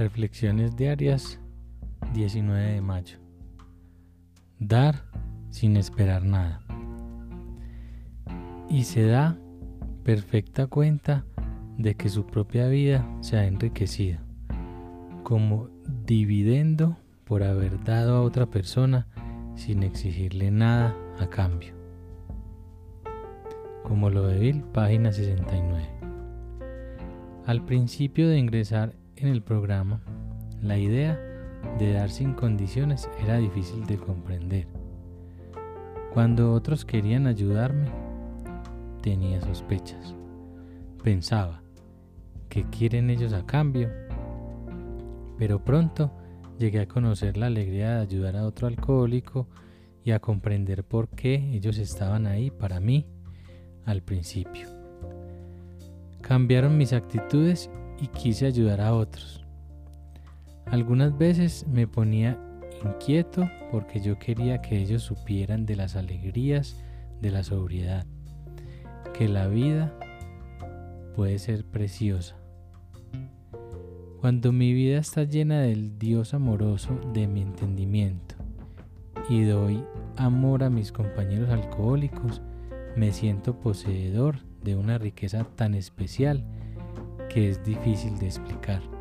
Reflexiones diarias 19 de mayo. Dar sin esperar nada. Y se da perfecta cuenta de que su propia vida se ha enriquecido como dividendo por haber dado a otra persona sin exigirle nada a cambio. Como lo de Bill, página 69. Al principio de ingresar en el programa, la idea de dar sin condiciones era difícil de comprender. Cuando otros querían ayudarme, tenía sospechas. Pensaba, ¿qué quieren ellos a cambio? Pero pronto llegué a conocer la alegría de ayudar a otro alcohólico y a comprender por qué ellos estaban ahí para mí al principio. Cambiaron mis actitudes y quise ayudar a otros. Algunas veces me ponía inquieto porque yo quería que ellos supieran de las alegrías de la sobriedad, que la vida puede ser preciosa. Cuando mi vida está llena del Dios amoroso de mi entendimiento y doy amor a mis compañeros alcohólicos, me siento poseedor de una riqueza tan especial que es difícil de explicar.